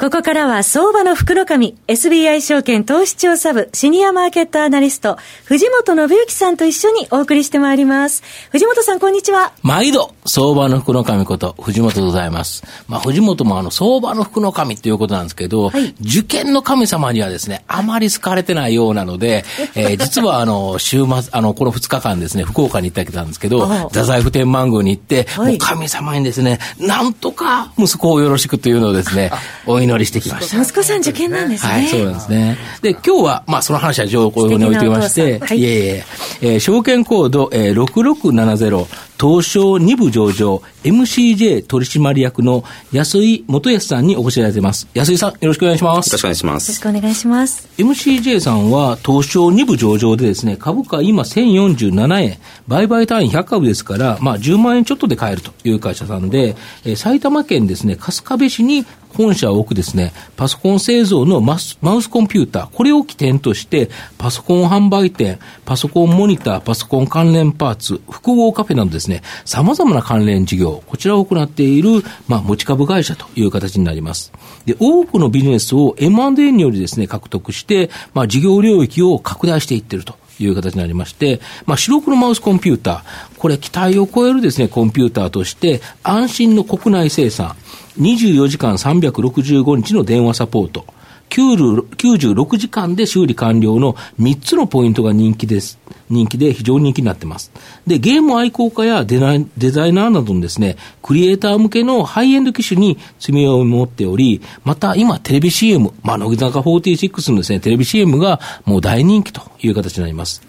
ここからは相場の福の神、SBI 証券投資調査部シニアマーケットアナリスト、藤本信之さんと一緒にお送りしてまいります。藤本さん、こんにちは。毎度、相場の福の神こと、藤本でございます。まあ、藤本もあの、相場の福の神ということなんですけど、はい、受験の神様にはですね、あまり好かれてないようなので、えー、実はあの、週末、あの、この2日間ですね、福岡に行ってきたんですけど、太宰府天満宮に行って、はい、もう神様にですね、なんとか息子をよろしくというのをですね、お祈りしてきました。息子さん受験なんですね。はい、そうなんですね。で、今日は、まあ、その話は情報に置いてまして、はい、いえいえ、えー、証券コード、えー、6670、東証2部上場 MCJ 取締役の安井元康さんにお越しいただいています。安井さん、よろしくお願いします。よろしくお願いします。よろしくお願いします。MCJ さんは東証2部上場でですね、株価今1047円、売買単位100株ですから、まあ10万円ちょっとで買えるという会社さんで、えー、埼玉県ですね、春日部市に本社を置くですね、パソコン製造のマスマウスコンピューター、これを起点として、パソコン販売店、パソコンモニター、パソコン関連パーツ、複合カフェなどですね、様々な関連事業、こちらを行っている、まあ、持ち株会社という形になります。で、多くのビジネスを M&A によりですね、獲得して、まあ、事業領域を拡大していってると。いう形になりまして、まあ、白黒マウスコンピューター、これ期待を超えるですね、コンピューターとして、安心の国内生産、24時間365日の電話サポート、96時間で修理完了の3つのポイントが人気です。人気で非常に人気になっています。で、ゲーム愛好家やデザイナーなどのですね、クリエイター向けのハイエンド機種に積みを持っており、また今テレビ CM、まあ、乃木坂46のですね、テレビ CM がもう大人気という形になります。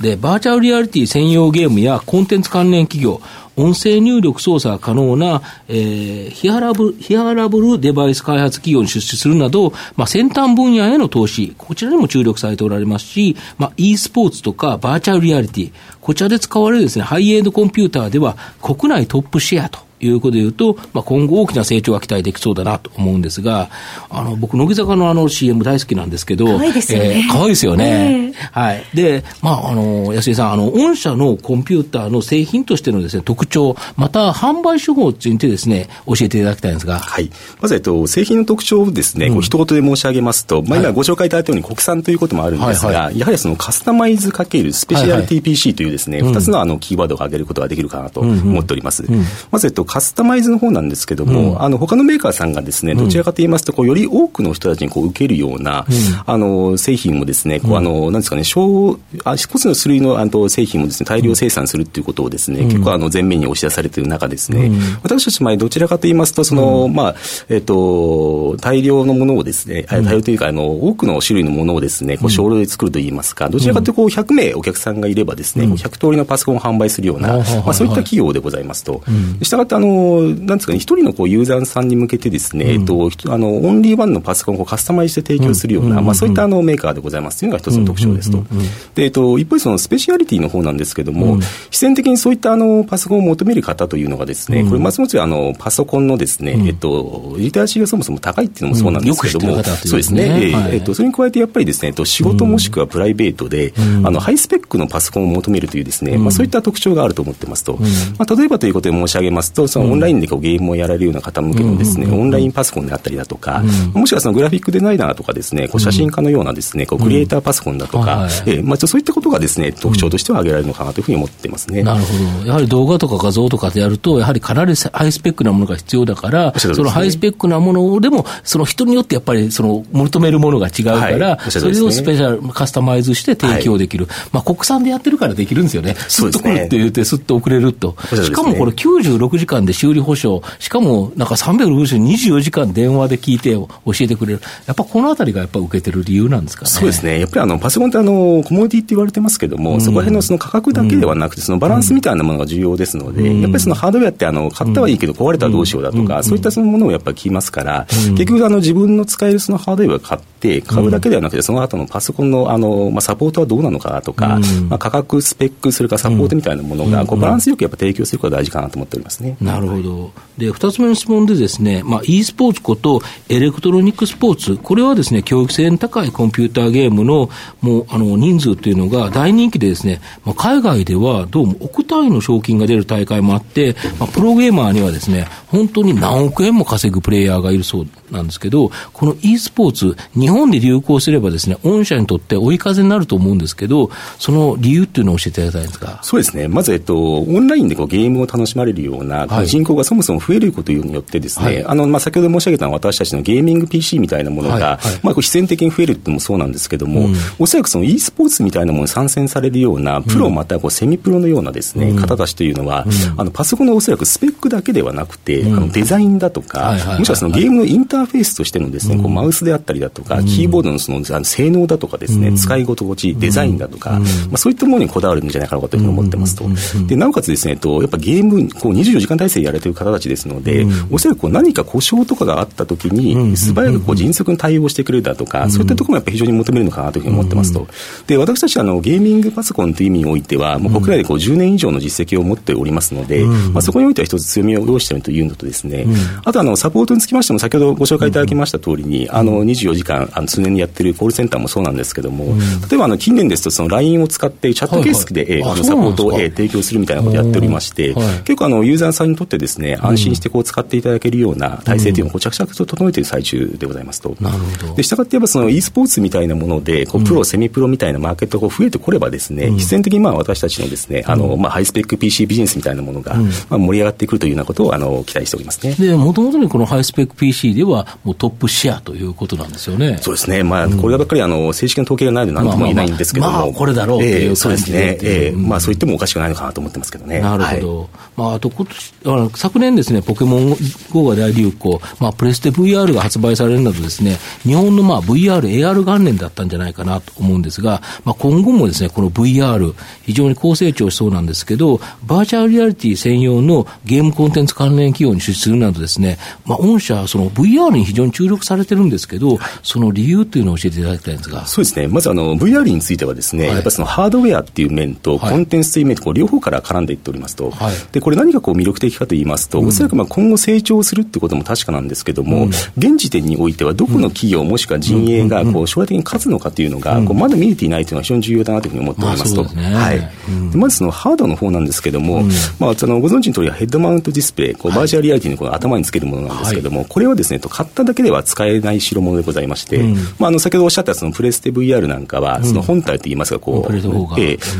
で、バーチャルリアリティ専用ゲームやコンテンツ関連企業、音声入力操作が可能な、えー、ヒアラブル、ヒアラブルデバイス開発企業に出資するなど、まあ、先端分野への投資、こちらにも注力されておられますし、まあ、e スポーツとかバーチャルリアリティ、こちらで使われるですね、ハイエンドコンピューターでは国内トップシェアということで言うと、まあ、今後大きな成長が期待できそうだなと思うんですが、あの、僕、乃木坂のあの CM 大好きなんですけど、可愛いですよね。えー、可愛いですよね。はい。で、まあ、あの、安井さん、あの、御社のコンピューターの製品としてのですね、特徴、また販売手法についてですね、教えていただきたいんですが。はい。まず、えっと、製品の特徴をですね、うん、こう一言で申し上げますと、まあ、今ご紹介いただいたように国産ということもあるんですが、はいはい、やはりそのカスタマイズかけるスペシャリティ PC というですね、二、はいはい、つのあの、キーワードを挙げることができるかなと思っております。うん。うん、まず、えっと、カスタマイズの方なんですけども、うん、あの他のメーカーさんがですね、どちらかと言いますと、こうより多くの人たちにこう受けるような、うん、あの製品もですね、こうあのなんですかね、小あ一つの種類のあの製品もですね大量生産するっていうことをですね、結構あの前面に押し出されている中ですね、私たち前どちらかと言いますとその、まあえっ、と大量のものをですね、大量というかあの多くの種類のものをですね、こう少量で作ると言いますか、どちらかというとこう100名お客さんがいればですね、100通りのパソコンを販売するような、まあそういった企業でございますと。したがってあのなんですかね、一人のこうユーザーさんに向けてですね、うん、えっと、あの、オンリーワンのパソコンをカスタマイズして提供するような、まあそういったあのメーカーでございます。というのが一つの特徴ですと。で、えっと、一方でそのスペシャリティの方なんですけども、必然的にそういったあのパソコンを求める方というのがですね、これまずもちろんあのパソコンのですね、えっと、リテラシーがそもそも高いっていうのもそうなんですけども、そうですね、えっと、それに加えてやっぱりですね、仕事もしくはプライベートで、あの、ハイスペックのパソコンを求めるというですね、まあそういった特徴があると思ってますと、まあ例えばということで申し上げますと、そのオンラインでこうゲームをやられるような方向けのですね、オンラインパソコンであったりだとか、もしくはそのグラフィックデザイナーとかですね、こう写真家のようなですね、こうクリエイターパソコンだとか、えまあそういったことがですね、特徴としては挙げられるのかなというふうに思ってますね。なるほど。やはり動画とか画像とかでやると、やはりかなりハイスペックなものが必要だから、そのハイスペックなものでも、その人によってやっぱりその求めるものが違うから、それをスペシャル、カスタマイズして提供できる。まあ国産でやってるからできるんですよね。すっと来るって言って、すっと送れると。しかもこれ96時間で修理保証、しかもなんか360、24時間電話で聞いて教えてくれる。やっぱこのあたりがやっぱ受けてる理由なんですかね。そうですね。やっぱりあの、パソコンってあの、コモディって言われてますけども、うん、そこら辺のその価格だけではなくて、そのバランスみたいなものが重要ですのので、やっぱりそのハードウェアってあの買ったはいいけど壊れたらどうしようだとか、そういったそのものをやっぱり聞きますから、結局あの自分の使えるそのハードウェアを買って買うだけではなくて、その後のパソコンのあの、まあ、サポートはどうなのかとか、まあ、価格、スペック、それからサポートみたいなものが、こうバランスよくやっぱ提供することが大事かなと思っておりますね。なるほど。で、二つ目の質問でですね、まあ、e スポーツことエレクトロニックスポーツ、これはですね、教育性の高いコンピューターゲームのもうあの人数というのが大人気でですね、まあ、海外ではどうも億単位の賞金が出る大会もあって、まあ、プロゲーマーにはですね、本当に何億円も稼ぐプレイヤーがいるそうなんですけど、この e スポーツ、日本で流行すればですね、御社にとって追い風になると思うんですけど、その理由っていうのを教えていただきたいんですか？そうですね。まず、えっと、オンラインでこうゲームを楽しまれるような、人口がそもそも増えることによってですね、はい、あの、まあ、先ほど申し上げた私たちのゲーミング PC みたいなものが、はい。はい、まあ、必然的に増えるっていうのもそうなんですけども、うん、おそらくその e スポーツみたいなものに参戦されるような、プロまたこうセミプロのようなですね、うん、方たちというのは、うん、あの、パソコンのおそらくスペックだけではなくて、あのデザインだとか、もしくはそのゲームのインターフェースとしてのですね、こうマウスであったりだとか、キーボードのそのあの性能だとかですね、使い心地、デザインだとか、まあ、そういったものにこだわるんじゃないかなというふうに思ってますと。で、なおかつですね、とやっぱゲーム、こう24時間体制やられている方たちですので、おそらくこう何か故障とかがあったときに、素早くこう迅速に対応してくれるだとか、そういったところもやっぱり非常に求めるのかなというふうに思ってますと。で、私たちはあのゲーミングパソコンという意味においては、もう国内でこう10年以上の実績を持っておりますので、まあ、そこにおいては一つ強みを要しているというのとですね、あとあのサポートにつきましても先ほどご紹介いただきました通りに、あの24時間あの常にやってるコールセンターもそうなんですけども、例えばあの近年ですとその LINE を使ってチャット形式で、はいはい、あのサポートを提供するみたいなことをやっておりまして、結構あのユーザーさんにとってですね安心してこう使っていただけるような体制というのを着々と整えている最中でございますと。でしたがってやっぱその e スポーツみたいなものでこうプロ、セミプロみたいなマーケットが増えてこればですね、必然的にまあ私たちのですねあのまあハイスペック PC ビジネスみたいなものが、まあ盛り上がってくるというようなことをあの期待しておりますね。でもともとにこのハイスペック PC ではもうトップシェアということなんですよね。そうですね。まあこればっかりあの正式な統計がないので何とも言えないんですけども、まあ、まあ、これだろうっていう感じで、えー、そうですね。えー、まあそう言ってもおかしくないのかなと思ってますけどね。なるほど。はい、まああと今年あの昨年ですねポケモン GO が大流行、まあプレステ VR が発売されるなどですね日本のまあ VR AR 元年だったんじゃないかなと思うんですが、まあ今後もですねこの VR 非常に高成長しそうなんですけどバーチャルリアリティ専用のゲームコンテンツ関連企業に出資するなどですね、まあ御社その VR に非常に注力されてるんですけど、その理由というのを教えていただきたいんですが。そうですね。まずあの VR についてはですね、はい、やっぱりそのハードウェアっていう面と、コンテンツという面とこう両方から絡んでいっておりますと、はい、でこれ何がこう魅力的かと言いますと、おそらくまあ今後成長するってことも確かなんですけども、うん、現時点においてはどこの企業もしくは陣営がこう将来的に勝つのかというのが、こうまだ見えていないというのは非常に重要だなというふうに思っておりますと。はい。でまずそのハードの方なんですけども、まあそのご存知の通りヘッドマウントディスプレイ、こうバーチャルリアリティのこの頭につけるものなんですけども、これはですね、と買っただけでは使えない代物でございまして、まああの先ほどおっしゃったそのプレステ VR なんかは、その本体といいますか、こう、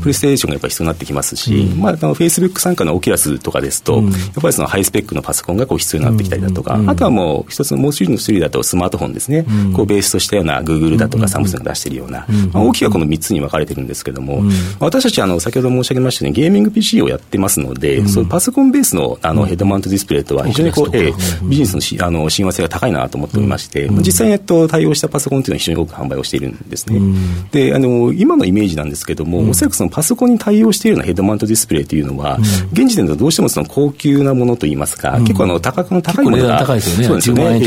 プレステーションがやっぱり必要になってきますし、まあ、あの、フェイスブック傘下のオキュラスとかですと、やっぱりそのハイスペックのパソコンがこう必要になってきたりだとか、あとはもう一つのもう一人の種類だとスマートフォンですね、こうベースとしたようなグーグルだとかサムスンが出しているような、まあ、大きくはこの3つに分かれてるんですけども、私たちあの、先ほど申し上げましたように、ゲーミング PC をやってますので、そのパソコンベースのあのヘッドマウントディスプレイとは非常にこう、えビジネスのしあの親和性が高いなと思っておりまして、実際に、えっと、対応したパソコンというのは非常に多く販売をしているんですね。であの今のイメージなんですけども、おそらくそのパソコンに対応しているようなヘッドマウントディスプレイというのは、現時点ではどうしてもその高級なものといいますか、結構あの価格の高いものが、そうですよね、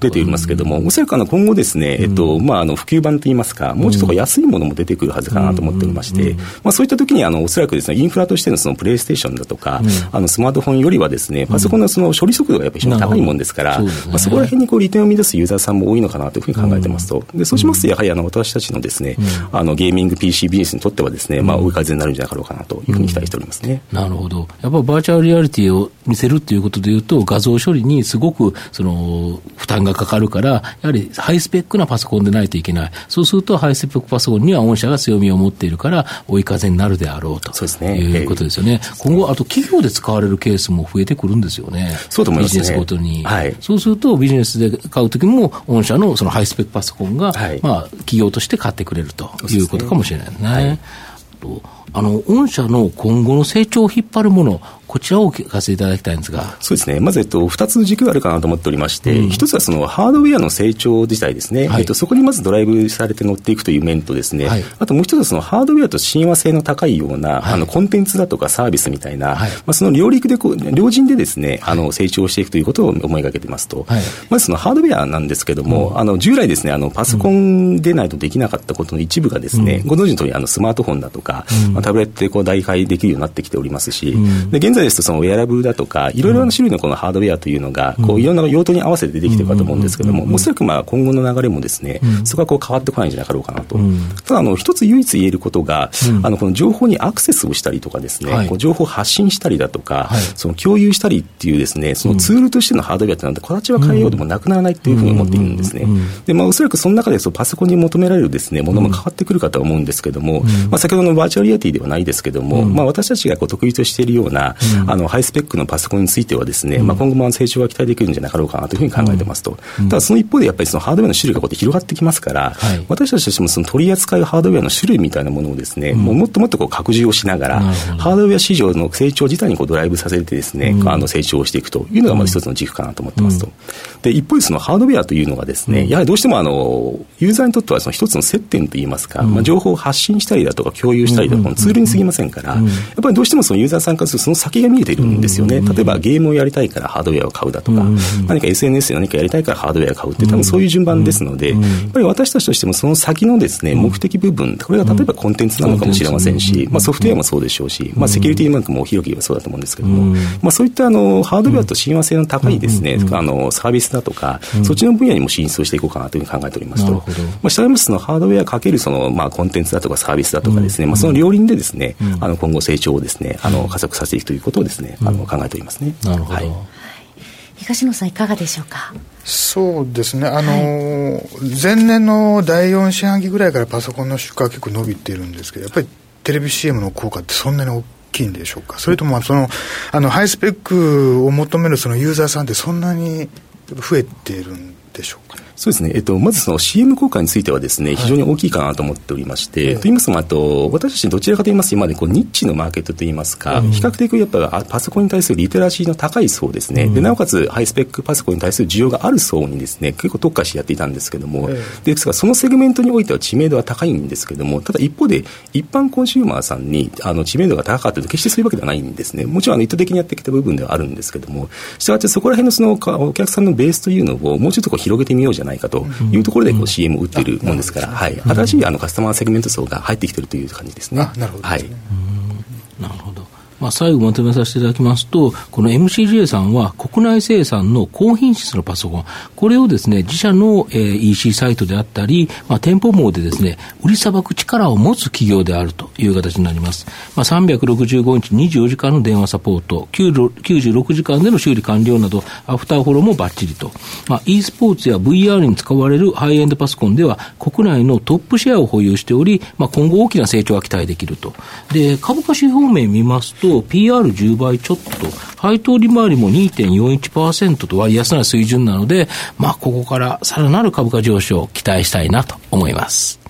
出ていますけども、おそらくあの今後ですね、えっとまあ、あの普及版といいますか、もうちょっと安いものも出てくるはずかなと思っておりまして、まあ、そういった時にあのおそらくですね、インフラとしてのそのプレイステーションだとか、あのスマートフォンよりはですね、パソコンのその処理速度がやっぱり非常に高いもんですから、まあ、そこら辺にこう利点を生み出すユーザーさんも多いのかなというふうに考えてますと、でそうしますと、やはりあの私たちのですね、あのゲーミング PC ビジネスにとってはですね、まあ、追い風になるんじゃなかろうかなというふうに期待しておりますね。なるほど。やっぱりバーチャルリアリティを見せるっていうことでいうと、画像処理にすごくその負担がかかるから、やはりハイスペックなパソコンでないといけない。そうすると、ハイスペックパソコンには御社が強みを持っているから、追い風になるであろうとそうですね。いうことですよね。今後、あと企業で使われるケースも増えてくるんですよね。そうと思います、ね、ビジネスごとに。はい。そうすると、ビジネスで買うときも、御社のそのハイスペックパソコンが、はい、まあ、企業として買ってくれるということかもしれないですね。はいあの、御社の今後の成長を引っ張るもの、こちらをお聞かせいただきたいんですが。そうですね。まず、えっと、二つ軸があるかなと思っておりまして、一、うん、つはそのハードウェアの成長自体ですね。はい、えっと、そこにまずドライブされて乗っていくという面とですね、はい、あともう一つはそのハードウェアと親和性の高いような、はい、あの、コンテンツだとかサービスみたいな、まあ、その両陸でこう、両人でですね、あの、成長していくということを思いがけてますと、まずそのハードウェアなんですけども、うん、あの、従来ですね、あの、パソコンでないとできなかったことの一部がですね、うん、ご存知の通り、あの、スマートフォンだとか、まあ、タブレットでこう、代替できるようになってきておりますし、で現在ですとそのウェアラブルだとか、いろいろな種類のこのハードウェアというのが、こういろんな用途に合わせて出てきてるかと思うんですけども、おそらくまあ今後の流れもですね、そこはこう変わってこないんじゃなかろうかなと。ただ、あの、一つ唯一言えることが、あの、この情報にアクセスをしたりとかですね、こう情報を発信したりだとか、その共有したりっていうですね、そのツールとしてのハードウェアってなんで、形は変えようでもなくならないっていうふうに思っているんですね。で、まあ、おそらくその中でそのパソコンに求められるですね、ものも変わってくるかと思うんですけども、まあ、先ほどのバーチャルリアリティではないですけども、まあ、私たちがこう得意としているような、あの、ハイスペックのパソコンについてはですね、まあ、今後も成長が期待できるんじゃなかろうかなというふうに考えてますと。ただ、その一方でやっぱりそのハードウェアの種類がこうやって広がってきますから、私たちとしてもその取り扱いハードウェアの種類みたいなものをですね、もうもっともっとこう拡充をしながら、ハードウェア市場の成長自体にこうドライブさせてですね、あの成長をしていくというのがまず一つの軸かなと思ってますと。で、一方でそのハードウェアというのがですね、やはりどうしてもあの、ユーザーにとってはその一つの接点といいますか、まあ、情報を発信したりだとか共有したりだとか、ツールに過ぎませんから、やっぱりどうしてもそのユーザーさんからするとその先が見えているんですよね。例えばゲームをやりたいからハードウェアを買うだとか、何か SNS で何かやりたいからハードウェアを買うって多分そういう順番ですので、やっぱり私たちとしてもその先のですね、目的部分、これが例えばコンテンツなのかもしれませんし、まあ、ソフトウェアもそうでしょうし、まあ、セキュリティマークも広く言えばそうだと思うんですけども、まあ、そういったあのハードウェアと親和性の高いですね、あのサービスだとか、そっちの分野にも進出をしていこうかなというふうに考えておりますと、まあ、したがいますそのハードウェアかけるその、まあ、コンテンツだとかサービスだとかですね、まあ、その両輪でですね、あの今後成長をですね、あの加速させていくということをですね、あの考えておりますね。なるほど、はい。東野さん、いかがでしょうか？そうですね、あの、はい、前年の第4四半期ぐらいからパソコンの出荷は結構伸びてるんですけど、やっぱりテレビ CM の効果ってそんなに大きいんでしょうか、それともそのあのハイスペックを求めるそのユーザーさんって、そんなに増えてるんでしょうか、ね、そうですね、えっと、まずその CM 効果についてはですね、非常に大きいかなと思っておりまして、はい、と言いますと、あと、私たちどちらかと言いますと、今までこうニッチのマーケットといいますか、うん、比較的やっぱパソコンに対するリテラシーの高い層ですね、うん、でなおかつハイスペックパソコンに対する需要がある層にですね、結構特化してやっていたんですけども、ですからそのセグメントにおいては知名度は高いんですけども、ただ一方で、一般コンシューマーさんにあの知名度が高かったと決してそういうわけではないんですね。もちろんあの意図的にやってきた部分ではあるんですけども、したがってそこら辺のそのお客さんのベースというのをもうちょっとこう広げてみようじゃないかというとところでこう CM を打っているもんですから、はい、新しいあのカスタマーセグメント層が入ってきているという感じですね。なるほど、はい、なるほどまあ、最後まとめさせていただきますと、この MCJ さんは国内生産の高品質のパソコン、これをですね、自社の、えー、EC サイトであったり、まあ、店舗網でですね、売りさばく力を持つ企業であるという形になります。まあ、365日24時間の電話サポート、96時間での修理完了など、アフターフォローもバッチリと。まあ、e スポーツや VR に使われるハイエンドパソコンでは、国内のトップシェアを保有しており、まあ、今後大きな成長が期待できると。で、株価指標面見ますと、PR10 倍ちょっと、配当利回りも2.41%と割安な水準なので、まあ、ここからさらなる株価上昇を期待したいなと思います。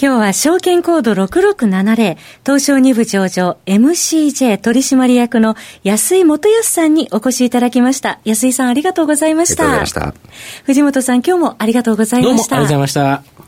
今日は証券コード6670東証2部上場 MCJ 取締役の安井元康さんにお越しいただきました。安井さんありがとうございました。ありがとうございました。藤本さん今日もありがとうございました。どうもありがとうございました。